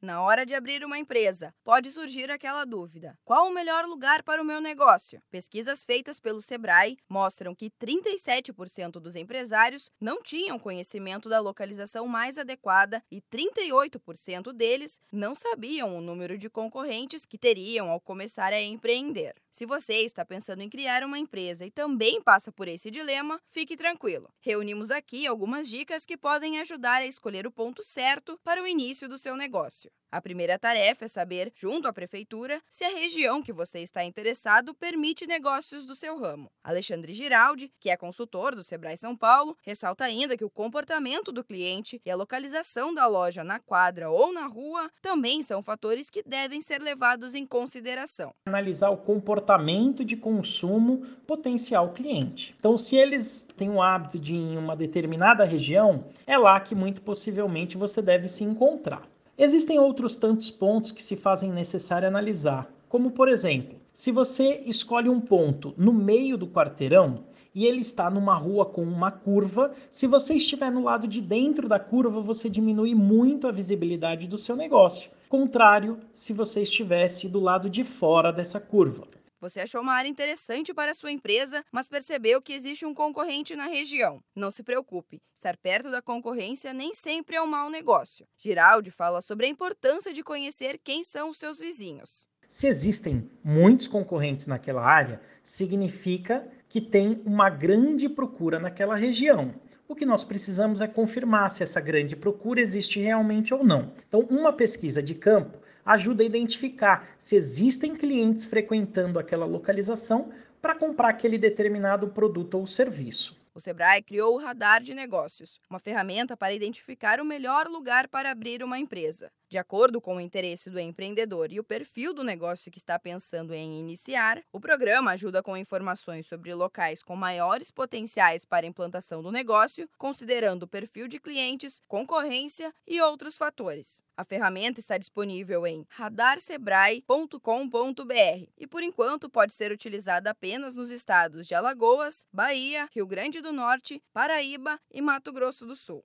Na hora de abrir uma empresa, pode surgir aquela dúvida: qual o melhor lugar para o meu negócio? Pesquisas feitas pelo Sebrae mostram que 37% dos empresários não tinham conhecimento da localização mais adequada e 38% deles não sabiam o número de concorrentes que teriam ao começar a empreender. Se você está pensando em criar uma empresa e também passa por esse dilema, fique tranquilo. Reunimos aqui algumas dicas que podem ajudar a escolher o ponto certo para o início do seu negócio. A primeira tarefa é saber, junto à prefeitura, se a região que você está interessado permite negócios do seu ramo. Alexandre Giraldi, que é consultor do Sebrae São Paulo, ressalta ainda que o comportamento do cliente e a localização da loja na quadra ou na rua também são fatores que devem ser levados em consideração. Analisar o comportamento de consumo potencial cliente. Então, se eles têm o hábito de ir em uma determinada região, é lá que muito possivelmente você deve se encontrar. Existem outros tantos pontos que se fazem necessário analisar, como por exemplo, se você escolhe um ponto no meio do quarteirão e ele está numa rua com uma curva, se você estiver no lado de dentro da curva, você diminui muito a visibilidade do seu negócio. Contrário, se você estivesse do lado de fora dessa curva. Você achou uma área interessante para sua empresa, mas percebeu que existe um concorrente na região. Não se preocupe, estar perto da concorrência nem sempre é um mau negócio. Giraldi fala sobre a importância de conhecer quem são os seus vizinhos. Se existem muitos concorrentes naquela área, significa que tem uma grande procura naquela região. O que nós precisamos é confirmar se essa grande procura existe realmente ou não. Então, uma pesquisa de campo ajuda a identificar se existem clientes frequentando aquela localização para comprar aquele determinado produto ou serviço. O Sebrae criou o Radar de Negócios, uma ferramenta para identificar o melhor lugar para abrir uma empresa. De acordo com o interesse do empreendedor e o perfil do negócio que está pensando em iniciar, o programa ajuda com informações sobre locais com maiores potenciais para implantação do negócio, considerando o perfil de clientes, concorrência e outros fatores. A ferramenta está disponível em radarsebrae.com.br e, por enquanto, pode ser utilizada apenas nos estados de Alagoas, Bahia, Rio Grande do Norte, Paraíba e Mato Grosso do Sul.